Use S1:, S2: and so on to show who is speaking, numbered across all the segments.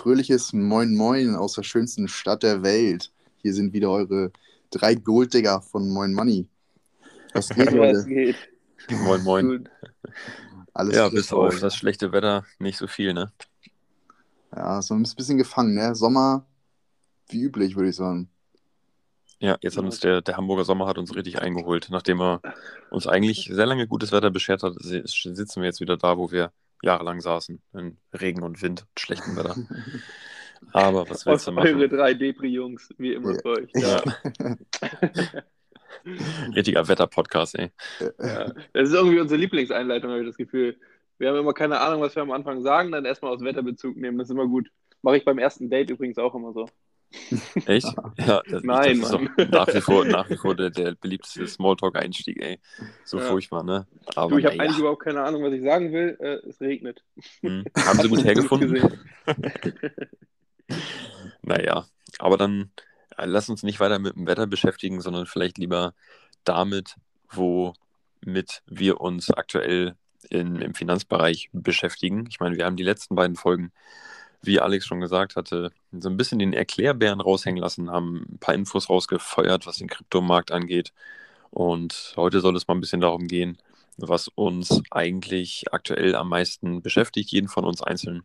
S1: Fröhliches Moin Moin aus der schönsten Stadt der Welt. Hier sind wieder eure drei Golddigger von Moin Money. Was geht, Leute?
S2: geht.
S3: Moin, moin.
S2: Gut.
S1: Alles
S3: Ja,
S1: gut
S3: bis auf das schlechte Wetter nicht so viel, ne?
S1: Ja, so ein bisschen gefangen, ne? Sommer wie üblich, würde ich sagen.
S3: Ja, jetzt hat uns der, der Hamburger Sommer hat uns richtig eingeholt. Nachdem er uns eigentlich sehr lange gutes Wetter beschert hat, si- sitzen wir jetzt wieder da, wo wir jahrelang saßen. In Regen und Wind und schlechtem Wetter. Aber was willst du
S2: Eure
S3: machen?
S2: drei Depri-Jungs, wie immer
S1: Ja.
S2: bei euch.
S3: Ja. Richtiger Wetter-Podcast, ey.
S2: Ja. Das ist irgendwie unsere Lieblingseinleitung, habe ich das Gefühl. Wir haben immer keine Ahnung, was wir am Anfang sagen, dann erstmal aus Wetterbezug nehmen. Das ist immer gut. Mache ich beim ersten Date übrigens auch immer so.
S3: Echt? Ja, das,
S2: Nein,
S3: das ist doch nach wie vor, nach wie vor der, der beliebteste Smalltalk-Einstieg, ey. So
S2: Ja.
S3: furchtbar, ne? Aber
S2: Du, ich habe
S3: naja.
S2: eigentlich überhaupt keine Ahnung, was ich sagen will. Äh, es regnet.
S3: Hm. Haben sie gut hergefunden? Naja, aber dann äh, lass uns nicht weiter mit dem Wetter beschäftigen, sondern vielleicht lieber damit, womit wir uns aktuell in, im Finanzbereich beschäftigen. Ich meine, wir haben die letzten beiden Folgen, wie Alex schon gesagt hatte, so ein bisschen den Erklärbären raushängen lassen, haben ein paar Infos rausgefeuert, was den Kryptomarkt angeht. Und heute soll es mal ein bisschen darum gehen, was uns eigentlich aktuell am meisten beschäftigt, jeden von uns einzeln.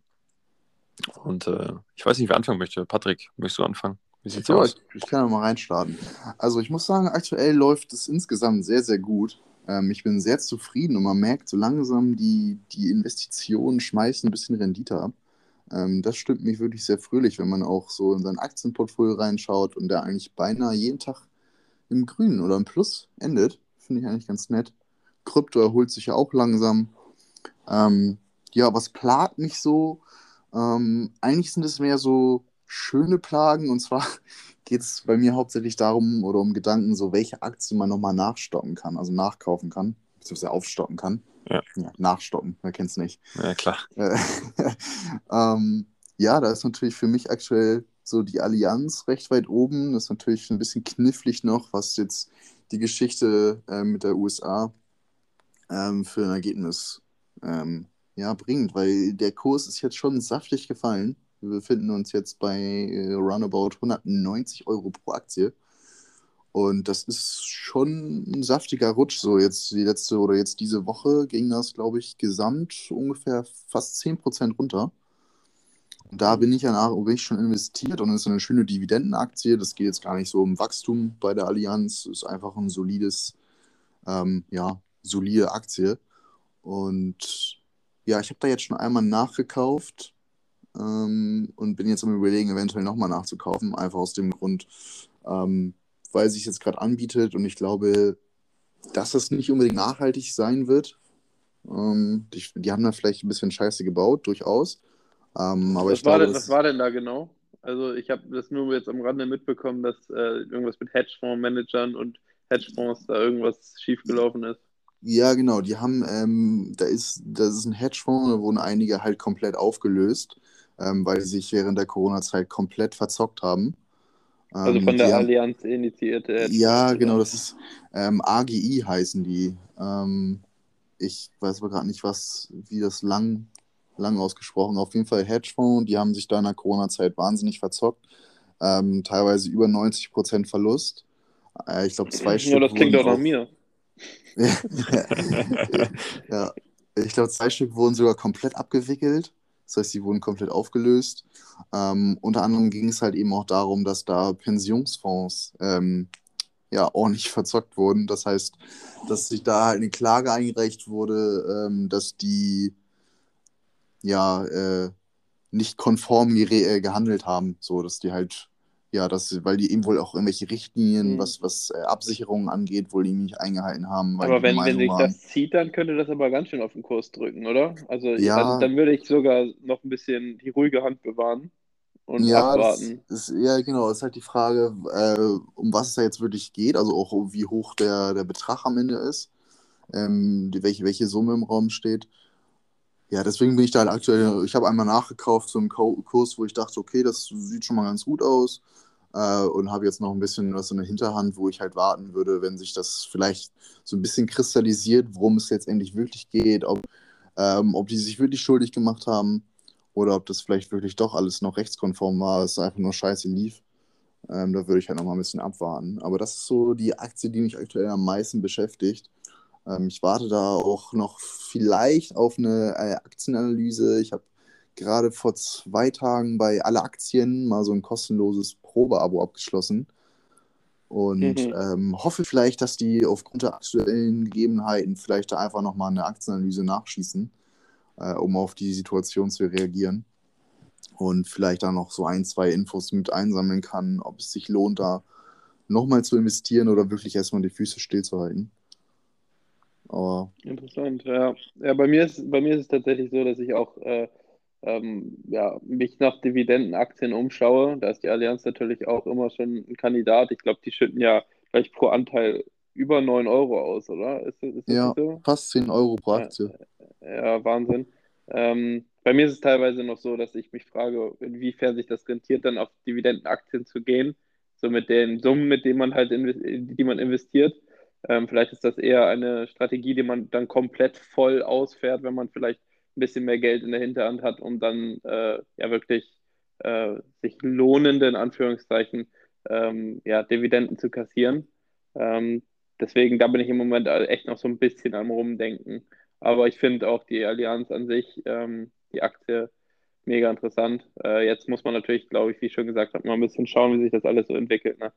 S3: Und äh, ich weiß nicht, wer anfangen möchte. Patrick, möchtest du anfangen? Wie sieht's
S1: Ja,
S3: aus?
S1: ich, ich kann ja mal reinstarten. Also ich muss sagen, aktuell läuft es insgesamt sehr, sehr gut. Ähm, ich bin sehr zufrieden und man merkt so langsam, die, die Investitionen schmeißen ein bisschen Rendite ab. Ähm, das stimmt mich wirklich sehr fröhlich, wenn man auch so in sein Aktienportfolio reinschaut und der eigentlich beinahe jeden Tag im Grünen oder im Plus endet. Finde ich eigentlich ganz nett. Krypto erholt sich ja auch langsam. Ähm, ja, was plagt mich so? Ähm, eigentlich sind es mehr so schöne Plagen und zwar geht es bei mir hauptsächlich darum oder um Gedanken, so welche Aktien man nochmal nachstocken kann, also nachkaufen kann, beziehungsweise aufstocken kann.
S3: Ja.
S1: nachstocken, wer kennt es nicht.
S3: Ja, klar.
S1: Äh, ähm, ja, da ist natürlich für mich aktuell so die Allianz recht weit oben. Das ist natürlich ein bisschen knifflig noch, was jetzt die Geschichte äh, mit der USA ähm, für ein Ergebnis ähm, ja, bringt, weil der Kurs ist jetzt schon saftig gefallen. Wir befinden uns jetzt bei äh, roundabout 190 Euro pro Aktie. Und das ist schon ein saftiger Rutsch. So jetzt die letzte oder jetzt diese Woche ging das, glaube ich, gesamt ungefähr fast 10% runter. Und da bin ich ja bin ich schon investiert und es ist eine schöne Dividendenaktie. Das geht jetzt gar nicht so um Wachstum bei der Allianz. Es ist einfach ein solides, ähm, ja, solide Aktie. Und ja, ich habe da jetzt schon einmal nachgekauft ähm, und bin jetzt am Überlegen, eventuell nochmal nachzukaufen. Einfach aus dem Grund, ähm, weil es sich jetzt gerade anbietet und ich glaube, dass das nicht unbedingt nachhaltig sein wird. Ähm, die, die haben da vielleicht ein bisschen Scheiße gebaut, durchaus. Ähm, aber
S2: was,
S1: ich
S2: war
S1: glaube,
S2: denn, was war denn da genau? Also ich habe das nur jetzt am Rande mitbekommen, dass äh, irgendwas mit Hedgefondsmanagern und Hedgefonds da irgendwas schiefgelaufen ist.
S1: Ja, genau. Die haben, ähm, da ist, das ist ein Hedgefonds, da wurden einige halt komplett aufgelöst, ähm, weil sie sich während der Corona-Zeit komplett verzockt haben.
S2: Also
S1: Ähm,
S2: von der
S1: haben-
S2: Allianz initiierte.
S1: Ja, genau, das ist ähm, AGI heißen die. Ähm, ich weiß aber gerade nicht, was, wie das lang, lang ausgesprochen. Auf jeden Fall Hedgefonds, die haben sich da in der Corona-Zeit wahnsinnig verzockt. Ähm, teilweise über 90% Verlust. Äh, ich glaube, zwei
S2: Ja,
S1: Stück
S2: das klingt doch nach mir.
S1: ja, ich glaube, zwei Stück wurden sogar komplett abgewickelt. Das heißt, die wurden komplett aufgelöst. Ähm, unter anderem ging es halt eben auch darum, dass da Pensionsfonds ähm, ja ordentlich verzockt wurden. Das heißt, dass sich da halt eine Klage eingereicht wurde, ähm, dass die ja äh, nicht konform gere- äh, gehandelt haben, so dass die halt ja, das, weil die eben wohl auch irgendwelche Richtlinien,
S2: Mhm.
S1: was, was äh, Absicherungen angeht, wohl irgendwie nicht eingehalten haben.
S2: Aber wenn, wenn sich das zieht, dann könnte das aber ganz schön auf den Kurs drücken, oder? Also,
S1: Ja.
S2: also dann würde ich sogar noch ein bisschen die ruhige Hand bewahren und
S1: Ja,
S2: abwarten.
S1: ist, ja, genau. Das ist halt die Frage, äh, um was es da jetzt wirklich geht, also auch wie hoch der, der Betrag am Ende ist, ähm, die, welche, welche Summe im Raum steht. Ja, deswegen bin ich da halt aktuell, ich habe einmal nachgekauft zum Ko- Kurs, wo ich dachte, okay, das sieht schon mal ganz gut aus. Äh, und habe jetzt noch ein bisschen was in der Hinterhand, wo ich halt warten würde, wenn sich das vielleicht so ein bisschen kristallisiert, worum es jetzt endlich wirklich geht, ob, ähm, ob die sich wirklich schuldig gemacht haben oder ob das vielleicht wirklich doch alles noch rechtskonform war, es einfach nur scheiße lief. Ähm, da würde ich halt noch mal ein bisschen abwarten. Aber das ist so die Aktie, die mich aktuell am meisten beschäftigt. Ähm, ich warte da auch noch vielleicht auf eine äh, Aktienanalyse. Ich habe gerade vor zwei Tagen bei alle Aktien mal so ein kostenloses Probeabo abgeschlossen und
S2: Mhm.
S1: ähm, hoffe vielleicht, dass die aufgrund der aktuellen Gegebenheiten vielleicht da einfach nochmal eine Aktienanalyse nachschießen, äh, um auf die Situation zu reagieren und vielleicht da noch so ein, zwei Infos mit einsammeln kann, ob es sich lohnt, da nochmal zu investieren oder wirklich erstmal die Füße stillzuhalten. Aber
S2: Interessant, ja. Ja, bei mir ist, bei mir ist es tatsächlich so, dass ich auch äh, ähm, ja, mich nach Dividendenaktien umschaue. Da ist die Allianz natürlich auch immer schon ein Kandidat. Ich glaube, die schütten ja gleich pro Anteil über 9 Euro aus, oder? Ist, das- ist das
S1: ja,
S2: so?
S1: fast 10 Euro pro
S2: Ja.
S1: Aktie.
S2: Ja, Wahnsinn. Ähm, bei mir ist es teilweise noch so, dass ich mich frage, inwiefern sich das rentiert, dann auf Dividendenaktien zu gehen. So mit den Summen, mit denen man halt die man investiert. Ähm, vielleicht ist das eher eine Strategie, die man dann komplett voll ausfährt, wenn man vielleicht ein bisschen mehr Geld in der Hinterhand hat, um dann äh, ja wirklich äh, sich lohnende, in Anführungszeichen, ähm, ja, Dividenden zu kassieren. Ähm, deswegen, da bin ich im Moment echt noch so ein bisschen am Rumdenken. Aber ich finde auch die Allianz an sich, ähm, die Aktie, mega interessant. Äh, jetzt muss man natürlich, glaube ich, wie ich schon gesagt habe, mal ein bisschen schauen, wie sich das alles so entwickelt. Ne?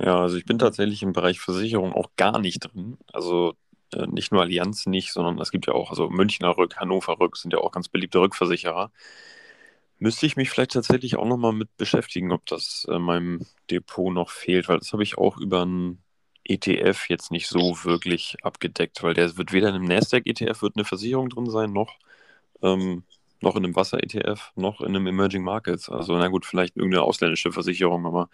S3: Ja, also ich bin tatsächlich im Bereich Versicherung auch gar nicht drin. Also äh, nicht nur Allianz nicht, sondern es gibt ja auch, also Münchner Rück, Hannover Rück sind ja auch ganz beliebte Rückversicherer. Müsste ich mich vielleicht tatsächlich auch nochmal mit beschäftigen, ob das äh, meinem Depot noch fehlt, weil das habe ich auch über einen ETF jetzt nicht so wirklich abgedeckt, weil der wird weder in einem Nasdaq-ETF wird eine Versicherung drin sein, noch, ähm, noch in einem Wasser-ETF, noch in einem Emerging Markets. Also na gut, vielleicht irgendeine ausländische Versicherung, aber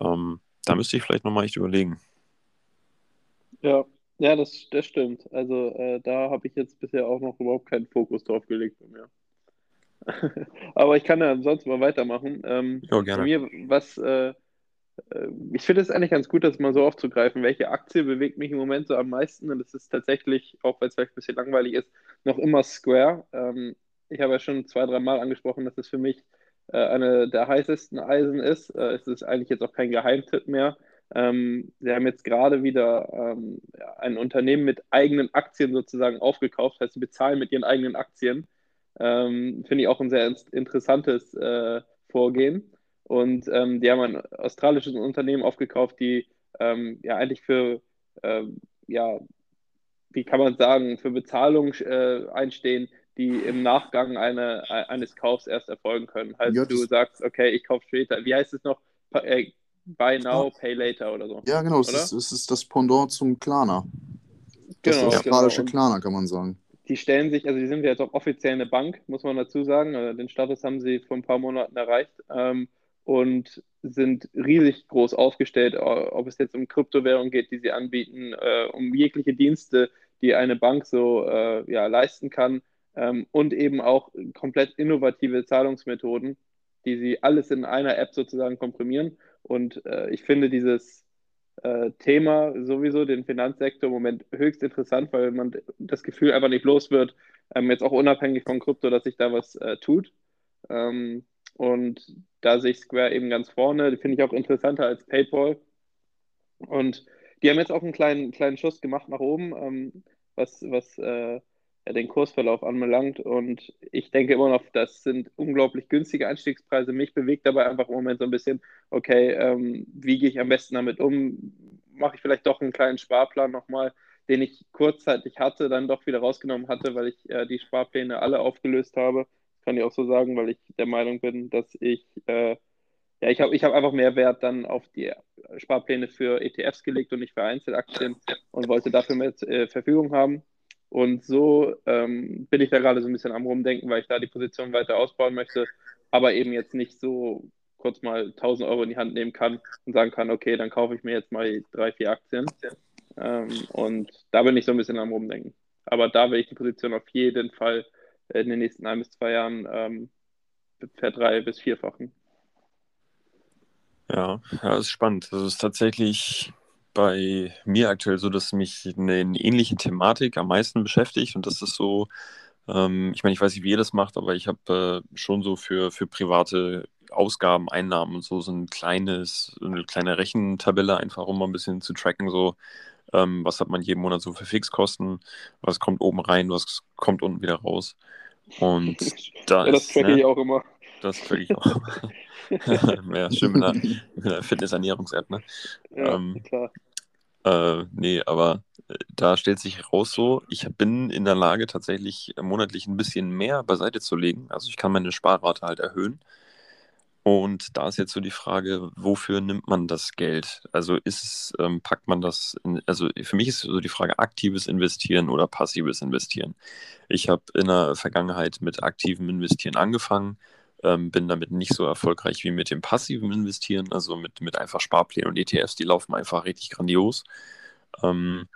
S3: ähm, da müsste ich vielleicht nochmal echt überlegen.
S2: Ja, ja, das, das stimmt. Also äh, da habe ich jetzt bisher auch noch überhaupt keinen Fokus drauf gelegt bei mir. Aber ich kann ja sonst mal weitermachen. Ähm,
S3: Ja, gerne.
S2: mir, was, äh, äh, ich finde es eigentlich ganz gut, das mal so aufzugreifen. Welche Aktie bewegt mich im Moment so am meisten? Und das ist tatsächlich, auch weil es vielleicht ein bisschen langweilig ist, noch immer Square. Ähm, ich habe ja schon zwei, drei Mal angesprochen, dass es für mich äh, eine der heißesten Eisen ist. Äh, es ist eigentlich jetzt auch kein Geheimtipp mehr. Ähm, sie haben jetzt gerade wieder ähm, ein Unternehmen mit eigenen Aktien sozusagen aufgekauft, heißt, sie bezahlen mit ihren eigenen Aktien. Ähm, Finde ich auch ein sehr in- interessantes äh, Vorgehen. Und ähm, die haben ein australisches Unternehmen aufgekauft, die ähm, ja eigentlich für, ähm, ja, wie kann man sagen, für Bezahlung äh, einstehen, die im Nachgang eine, eines Kaufs erst erfolgen können. Heißt,
S1: Ja,
S2: du
S1: das-
S2: sagst, okay, ich kaufe später. Wie heißt es noch? Pa äh, buy now, pay later oder so.
S1: Ja, genau, es ist, es ist das Pendant zum Klarna. Das
S2: Genau,
S1: australische
S2: genau.
S1: Klarna, kann man sagen.
S2: die stellen sich, also die sind ja jetzt auch offiziell eine Bank, muss man dazu sagen. Also Den Status haben sie vor ein paar Monaten erreicht ähm, und sind riesig groß aufgestellt, ob es jetzt um Kryptowährungen geht, die sie anbieten, äh, um jegliche Dienste, die eine Bank so äh, ja, leisten kann ähm, und eben auch komplett innovative Zahlungsmethoden, die sie alles in einer App sozusagen komprimieren. Und äh, ich finde dieses äh, Thema sowieso, den Finanzsektor im Moment höchst interessant, weil man das Gefühl einfach nicht los wird, ähm, jetzt auch unabhängig von Krypto, dass sich da was äh, tut. Ähm, und da sehe ich Square eben ganz vorne. Finde ich auch interessanter als PayPal. Und die haben jetzt auch einen kleinen, kleinen Schuss gemacht nach oben, ähm, was, was äh, den Kursverlauf anbelangt. Und ich denke immer noch, das sind unglaublich günstige Einstiegspreise. Mich bewegt dabei einfach im Moment so ein bisschen, okay, ähm, wie gehe ich am besten damit um? Mache ich vielleicht doch einen kleinen Sparplan nochmal, den ich kurzzeitig hatte, dann doch wieder rausgenommen hatte, weil ich äh, die Sparpläne alle aufgelöst habe. Kann ich auch so sagen, weil ich der Meinung bin, dass ich äh, ja, ich habe ich hab einfach mehr Wert dann auf die Sparpläne für ETFs gelegt und nicht für Einzelaktien und wollte dafür mehr äh, Verfügung haben. Und so ähm, bin ich da gerade so ein bisschen am Rumdenken, weil ich da die Position weiter ausbauen möchte, aber eben jetzt nicht so kurz mal 1000 Euro in die Hand nehmen kann und sagen kann, okay, dann kaufe ich mir jetzt mal drei, vier Aktien. Ähm, und da bin ich so ein bisschen am Rumdenken. Aber da will ich die Position auf jeden Fall in den nächsten ein bis zwei Jahren ähm, verdrei- bis vierfachen.
S3: Ja, das ist spannend. Das ist tatsächlich bei mir aktuell so, dass mich eine, eine ähnliche Thematik am meisten beschäftigt und das ist so, ähm, ich meine, ich weiß nicht, wie ihr das macht, aber ich habe äh, schon so für, für private Ausgaben, Einnahmen und so, so ein kleines, eine kleine Rechentabelle einfach, um mal ein bisschen zu tracken, so, ähm, was hat man jeden Monat so für Fixkosten, was kommt oben rein, was kommt unten wieder raus. Und da
S2: ja, das
S3: ist,
S2: tracke
S3: ne,
S2: ich auch immer.
S3: das kriege ich auch. ja, schön mit einer, mit einer Fitness-Ernährungs-App, ne?
S2: Ja,
S3: Ähm,
S2: klar.
S3: Äh, nee, aber äh, da stellt sich heraus so, ich bin in der Lage, tatsächlich monatlich ein bisschen mehr beiseite zu legen. Also ich kann meine Sparrate halt erhöhen. Und da ist jetzt so die Frage, wofür nimmt man das Geld? Also ist, ähm, packt man das in, also für mich ist so die Frage aktives Investieren oder passives Investieren. Ich habe in der Vergangenheit mit aktivem Investieren angefangen, ähm, bin damit nicht so erfolgreich wie mit dem passiven Investieren, also mit, mit einfach Sparplänen und ETFs, die laufen einfach richtig grandios. Ähm,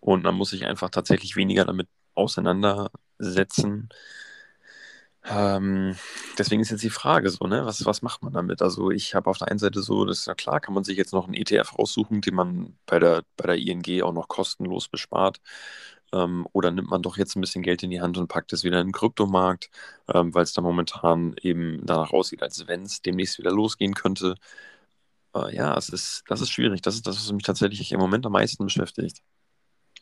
S3: und man muss sich einfach tatsächlich weniger damit auseinandersetzen. Ähm, deswegen ist jetzt die Frage so, ne, was, was macht man damit? Also ich habe auf der einen Seite so, das ist ja klar, kann man sich jetzt noch einen ETF raussuchen, den man bei der, bei der ING auch noch kostenlos bespart. Ähm, oder nimmt man doch jetzt ein bisschen Geld in die Hand und packt es wieder in den Kryptomarkt, ähm, weil es da momentan eben danach aussieht, als wenn es demnächst wieder losgehen könnte. Äh, ja, es ist, das ist schwierig. Das ist das, was mich tatsächlich im Moment am meisten beschäftigt.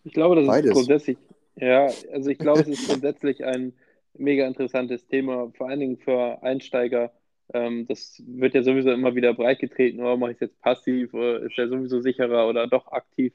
S2: Ich glaube, das
S1: Beides.
S2: ist grundsätzlich, ja, also ich glaube, es ist grundsätzlich ein mega interessantes Thema, vor allen Dingen für Einsteiger. Ähm, das wird ja sowieso immer wieder breitgetreten, oder mache ich es jetzt passiv, oder ist ja sowieso sicherer oder doch aktiv.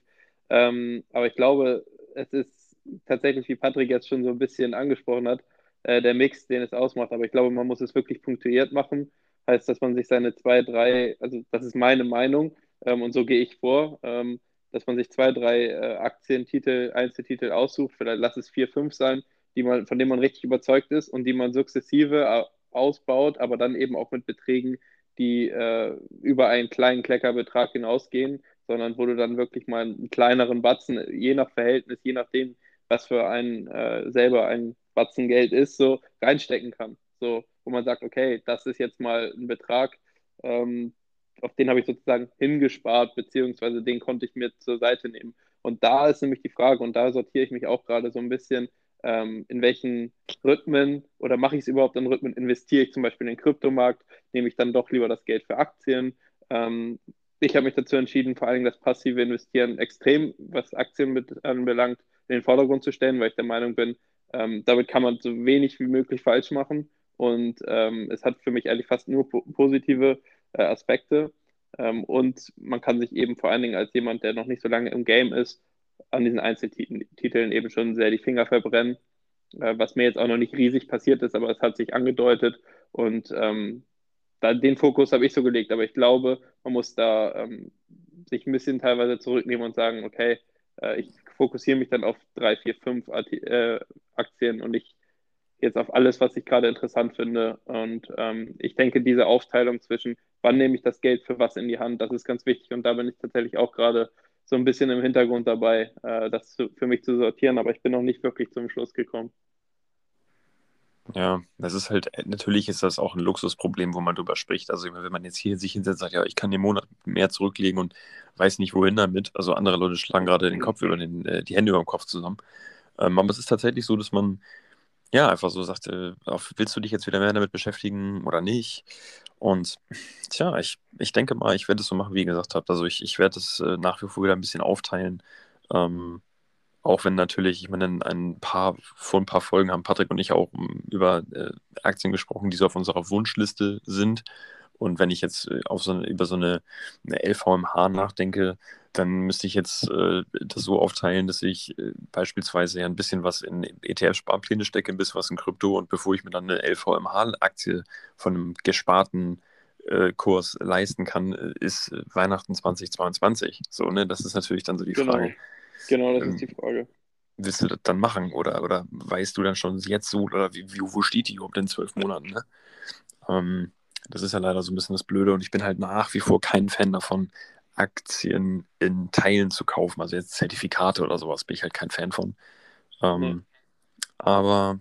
S2: Ähm, aber ich glaube, es ist tatsächlich, wie Patrick jetzt schon so ein bisschen angesprochen hat, äh, der Mix, den es ausmacht. Aber ich glaube, man muss es wirklich punktuiert machen. Heißt, dass man sich seine zwei, drei, also das ist meine Meinung ähm, und so gehe ich vor, ähm, dass man sich zwei, drei äh, Aktientitel, Einzeltitel aussucht, vielleicht lass es vier, fünf sein, die man, von denen man richtig überzeugt ist und die man sukzessive äh, ausbaut, aber dann eben auch mit Beträgen, die äh, über einen kleinen Kleckerbetrag hinausgehen, sondern wo du dann wirklich mal einen kleineren Batzen, je nach Verhältnis, je nachdem, was für einen äh, selber ein Batzen Geld ist, so reinstecken kann. So, wo man sagt, okay, das ist jetzt mal ein Betrag, ähm, auf den habe ich sozusagen hingespart, beziehungsweise den konnte ich mir zur Seite nehmen. Und da ist nämlich die Frage, und da sortiere ich mich auch gerade so ein bisschen, ähm, in welchen Rhythmen oder mache ich es überhaupt in Rhythmen, investiere ich zum Beispiel in den Kryptomarkt, nehme ich dann doch lieber das Geld für Aktien. Ähm, ich habe mich dazu entschieden, vor allem das passive Investieren extrem, was Aktien mit, anbelangt, in den Vordergrund zu stellen, weil ich der Meinung bin, ähm, damit kann man so wenig wie möglich falsch machen. Und ähm, es hat für mich eigentlich fast nur po positive äh, Aspekte. Ähm, und man kann sich eben vor allen Dingen als jemand, der noch nicht so lange im Game ist, an diesen Einzeltiteln eben schon sehr die Finger verbrennen, äh, was mir jetzt auch noch nicht riesig passiert ist, aber es hat sich angedeutet und ähm, da, den Fokus habe ich so gelegt, aber ich glaube, man muss da ähm, sich ein bisschen teilweise zurücknehmen und sagen, okay, äh, ich fokussiere mich dann auf drei, vier, fünf äh, Aktien und nicht jetzt auf alles, was ich gerade interessant finde. Und ähm, ich denke, diese Aufteilung zwischen, wann nehme ich das Geld für was in die Hand, das ist ganz wichtig. Und da bin ich tatsächlich auch gerade so ein bisschen im Hintergrund dabei, äh, das für mich zu sortieren, aber ich bin noch nicht wirklich zum Schluss gekommen.
S3: Ja, das ist halt, natürlich ist das auch ein Luxusproblem, wo man drüber spricht. Also wenn man jetzt hier sich hinsetzt und sagt, ja, ich kann den Monat mehr zurücklegen und weiß nicht wohin damit. Also andere Leute schlagen gerade den Kopf über den, äh, die Hände über den Kopf zusammen. Ähm, aber es ist tatsächlich so, dass man ja einfach so sagt, äh, willst du dich jetzt wieder mehr damit beschäftigen oder nicht? Und tja, ich, ich denke mal, ich werde es so machen, wie ihr gesagt habt. Also ich, ich werde es äh, nach wie vor wieder ein bisschen aufteilen. Ähm, auch wenn natürlich, ich meine, ein paar, vor ein paar Folgen haben Patrick und ich auch um, über äh, Aktien gesprochen, die so auf unserer Wunschliste sind. Und wenn ich jetzt äh, auf so über so eine, eine LVMH nachdenke, dann müsste ich jetzt äh, das so aufteilen, dass ich äh, beispielsweise ja ein bisschen was in ETF-Sparpläne stecke, ein bisschen was in Krypto und bevor ich mir dann eine LVMH-Aktie von einem gesparten Kurs leisten kann, ist Weihnachten 2022. So, ne, das ist natürlich dann so die
S2: Genau.
S3: Frage.
S2: Genau, das
S3: Ähm,
S2: ist die Frage.
S3: Willst du das dann machen oder, oder weißt du dann schon jetzt so, oder wie, wie, wo steht die überhaupt in zwölf Monaten? Ne? Ähm, das ist ja leider so ein bisschen das Blöde und ich bin halt nach wie vor kein Fan davon, Aktien in Teilen zu kaufen. Also jetzt Zertifikate oder sowas bin ich halt kein Fan von. Ähm,
S2: Nee.
S3: Aber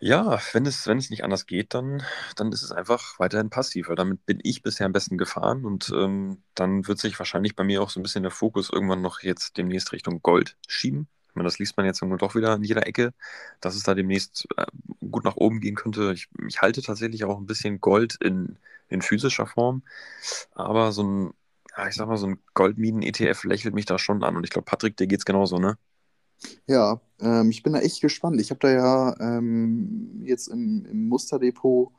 S3: ja, wenn es, wenn es nicht anders geht, dann, dann ist es einfach weiterhin passiv, weil damit bin ich bisher am besten gefahren und ähm, dann wird sich wahrscheinlich bei mir auch so ein bisschen der Fokus irgendwann noch jetzt demnächst Richtung Gold schieben. Ich meine, das liest man jetzt doch wieder an jeder Ecke, dass es da demnächst äh, gut nach oben gehen könnte. Ich, ich halte tatsächlich auch ein bisschen Gold in, in physischer Form, aber so ein, ja, ich sag mal, so ein Goldminen-ETF lächelt mich da schon an und ich glaube, Patrick, dir geht's genauso, ne?
S1: Ja, ähm, ich bin da echt gespannt. Ich habe da ja ähm, jetzt im, im Musterdepot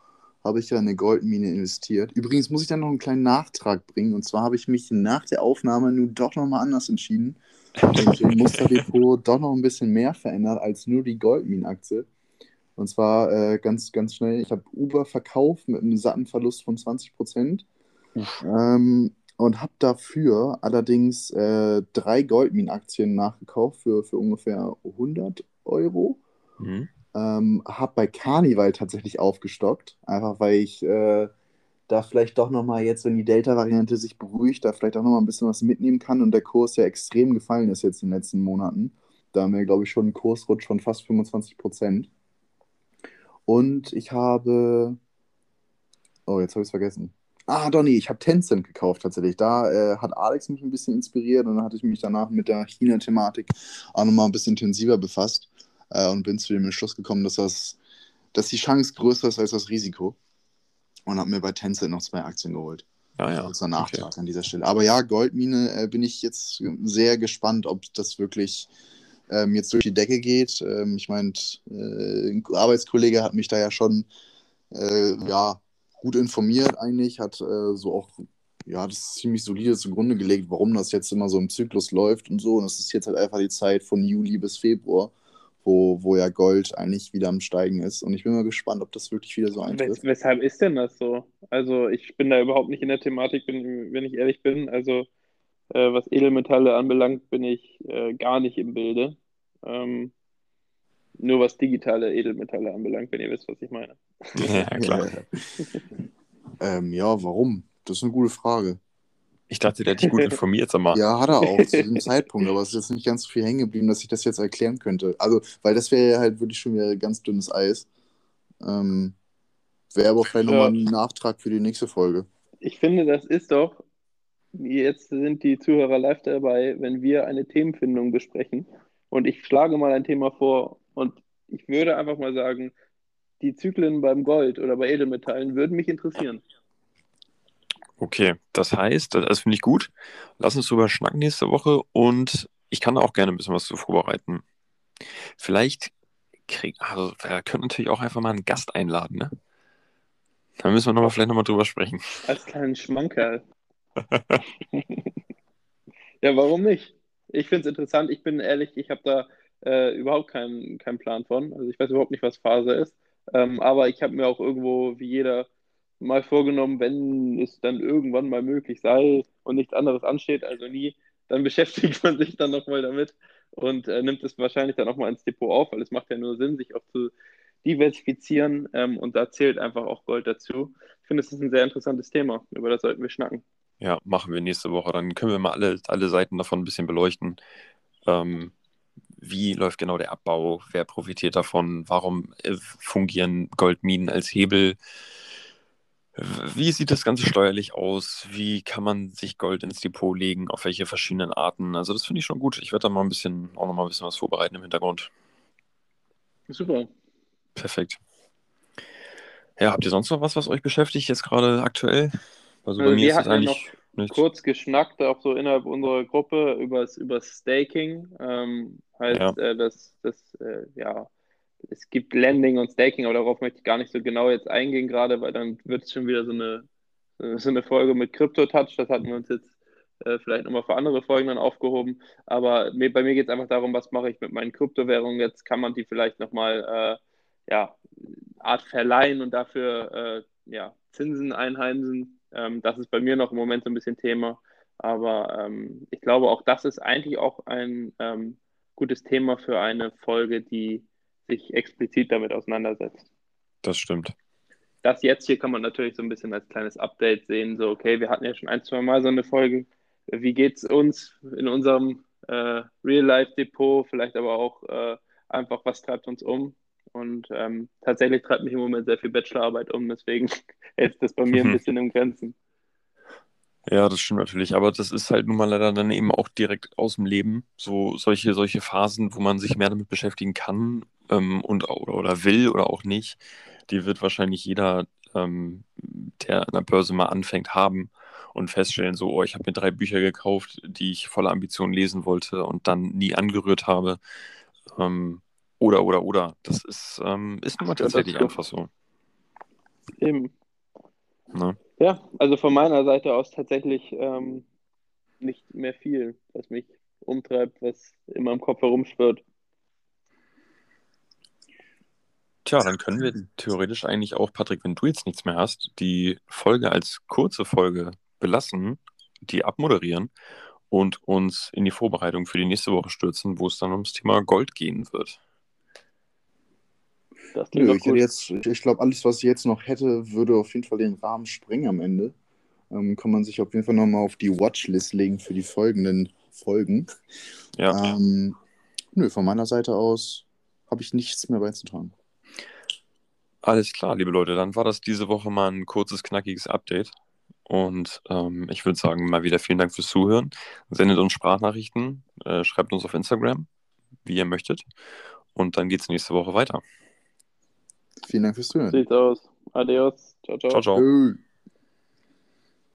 S1: habe ich ja eine Goldmine investiert. Übrigens muss ich da noch einen kleinen Nachtrag bringen. Und zwar habe ich mich nach der Aufnahme nun doch nochmal anders entschieden. Und im Musterdepot doch noch ein bisschen mehr verändert als nur die Goldmine-Aktie. Und zwar äh, ganz, ganz schnell. Ich habe Uber verkauft mit einem satten Verlust von 20 Prozent. Ähm, und habe dafür allerdings äh, drei Goldmine-Aktien nachgekauft für, für ungefähr 100 Euro.
S3: Mhm.
S1: Ähm, habe bei Carnival tatsächlich aufgestockt, einfach weil ich äh, da vielleicht doch nochmal jetzt, wenn die Delta-Variante sich beruhigt, da vielleicht auch nochmal ein bisschen was mitnehmen kann und der Kurs ja extrem gefallen ist jetzt in den letzten Monaten. Da haben wir, glaube ich, schon einen Kursrutsch von fast 25 Prozent. Und ich habe. Oh, jetzt habe ich es vergessen. Ah, Donny, ich habe Tencent gekauft tatsächlich. Da äh, hat Alex mich ein bisschen inspiriert und dann hatte ich mich danach mit der China-Thematik auch nochmal ein bisschen intensiver befasst äh, und bin zu dem Entschluss gekommen, dass, das, dass die Chance größer ist als das Risiko. Und habe mir bei Tencent noch zwei Aktien geholt.
S3: Ja, ja.
S1: Kurzer Nachtrag an dieser Stelle. Aber ja, Goldmine äh, bin ich jetzt sehr gespannt, ob das wirklich ähm, jetzt durch die Decke geht. Ähm, ich meine, äh, ein Arbeitskollege hat mich da ja schon äh, ja, gut informiert eigentlich, hat äh, so auch ja, das ist ziemlich solide zugrunde gelegt, warum das jetzt immer so im Zyklus läuft und so. Und es ist jetzt halt einfach die Zeit von Juli bis Februar, wo, wo ja Gold eigentlich wieder am Steigen ist. Und ich bin mal gespannt, ob das wirklich wieder so eintrifft.
S2: Wes weshalb ist denn das so? Also ich bin da überhaupt nicht in der Thematik, bin, wenn ich ehrlich bin. Also äh, was Edelmetalle anbelangt, bin ich äh, gar nicht im Bilde. Ähm, nur was digitale Edelmetalle anbelangt, wenn ihr wisst, was ich meine.
S3: Ja, klar.
S1: ähm, ja, warum? Das ist eine gute Frage.
S3: Ich dachte, der hat dich gut informiert, sag mal.
S1: Ja, hat er auch zu dem Zeitpunkt, aber es ist jetzt nicht ganz so viel hängen geblieben, dass ich das jetzt erklären könnte. Also, weil das wäre ja halt wirklich schon wieder ganz dünnes Eis. Ähm, wäre aber vielleicht
S2: Ja.
S1: nochmal ein Nachtrag für die nächste Folge.
S2: Ich finde, das ist doch, jetzt sind die Zuhörer live dabei, wenn wir eine Themenfindung besprechen. Und ich schlage mal ein Thema vor und ich würde einfach mal sagen, die Zyklen beim Gold oder bei Edelmetallen würden mich interessieren.
S3: Okay, das heißt, das, finde ich gut. Lass uns drüber schnacken nächste Woche und ich kann da auch gerne ein bisschen was zu vorbereiten. Vielleicht krieg, also wir können natürlich auch einfach mal einen Gast einladen, ne? Da müssen wir noch mal, vielleicht nochmal drüber sprechen.
S2: Als kleinen Schmankerl. ja, warum nicht? Ich finde es interessant. Ich bin ehrlich, ich habe da äh, überhaupt keinen keinen Plan von. Also ich weiß überhaupt nicht, was Phase ist. Ähm, aber ich habe mir auch irgendwo, wie jeder, mal vorgenommen, wenn es dann irgendwann mal möglich sei und nichts anderes ansteht, also nie, dann beschäftigt man sich dann nochmal damit und äh, nimmt es wahrscheinlich dann auch mal ins Depot auf, weil es macht ja nur Sinn, sich auch zu diversifizieren ähm, und da zählt einfach auch Gold dazu. Ich finde, es ist ein sehr interessantes Thema, über das sollten wir schnacken.
S3: Ja, machen wir nächste Woche. Dann können wir mal alle, alle Seiten davon ein bisschen beleuchten. Ähm, wie läuft genau der Abbau? Wer profitiert davon? Warum äh, fungieren Goldminen als Hebel? Wie sieht das Ganze steuerlich aus? Wie kann man sich Gold ins Depot legen? Auf welche verschiedenen Arten? Also, das finde ich schon gut. Ich werde da mal ein bisschen, auch noch mal ein bisschen was vorbereiten im Hintergrund.
S2: Super.
S3: Perfekt. Ja, habt ihr sonst noch was, was euch beschäftigt jetzt gerade aktuell? Also bei
S2: Also
S3: mir
S2: wir
S3: ist das
S2: ja
S3: eigentlich
S2: kurz geschnackt, auch so innerhalb unserer Gruppe, übers, übers Staking. Ähm, heißt,
S3: Ja.
S2: äh, dass das, äh, ja, es gibt Lending und Staking, aber darauf möchte ich gar nicht so genau jetzt eingehen gerade, weil dann wird es schon wieder so eine, so eine Folge mit Crypto-Touch. Das hatten wir uns jetzt äh, vielleicht nochmal für andere Folgen dann aufgehoben. Aber mir, bei mir geht es einfach darum, was mache ich mit meinen Kryptowährungen jetzt? Kann man die vielleicht nochmal, äh, ja, Art verleihen und dafür, äh, ja, Zinsen einheimsen. Ähm, das ist bei mir noch im Moment so ein bisschen Thema. Aber ähm, ich glaube, auch das ist eigentlich auch ein ähm, gutes Thema für eine Folge, die sich explizit damit auseinandersetzt.
S3: Das stimmt.
S2: Das jetzt hier kann man natürlich so ein bisschen als kleines Update sehen. So, okay, wir hatten ja schon ein, zwei Mal so eine Folge. Wie geht es uns in unserem äh, Real-Life-Depot? Vielleicht aber auch äh, einfach, was treibt uns um? Und ähm, tatsächlich treibt mich im Moment sehr viel Bachelorarbeit um, deswegen hält das bei mir ein bisschen im Grenzen.
S3: Ja, das stimmt natürlich, aber das ist halt nun mal leider dann eben auch direkt aus dem Leben. So solche, solche Phasen, wo man sich mehr damit beschäftigen kann ähm, und oder, oder will oder auch nicht, die wird wahrscheinlich jeder, ähm, der an der Börse mal anfängt, haben und feststellen, so, oh, ich habe mir drei Bücher gekauft, die ich voller Ambition lesen wollte und dann nie angerührt habe. Ähm, oder, oder, oder. Das ist, ähm, ist nun mal tatsächlich einfach so.
S2: Eben. Ne? Ja, also von meiner Seite aus tatsächlich ähm, nicht mehr viel, was mich umtreibt, was in meinem Kopf herumschwirrt.
S3: Tja, dann können wir theoretisch eigentlich auch, Patrick, wenn du jetzt nichts mehr hast, die Folge als kurze Folge belassen, die abmoderieren und uns in die Vorbereitung für die nächste Woche stürzen, wo es dann ums Thema Gold gehen wird.
S1: Das Nö, ich, jetzt, ich glaube, alles, was ich jetzt noch hätte, würde auf jeden Fall den Rahmen sprengen am Ende. Ähm, kann man sich auf jeden Fall nochmal auf die Watchlist legen für die folgenden Folgen. Ja. Ähm, nö, von meiner Seite aus habe ich nichts mehr beizutragen.
S3: Alles klar, liebe Leute, dann war das diese Woche mal ein kurzes, knackiges Update. Und ähm, ich würde sagen, mal wieder vielen Dank fürs Zuhören. Sendet uns Sprachnachrichten, äh, schreibt uns auf Instagram, wie ihr möchtet. Und dann geht es nächste Woche weiter.
S1: Vielen Dank fürs Zuhören.
S2: Sieht aus. Adios. Ciao, ciao. Ciao, ciao.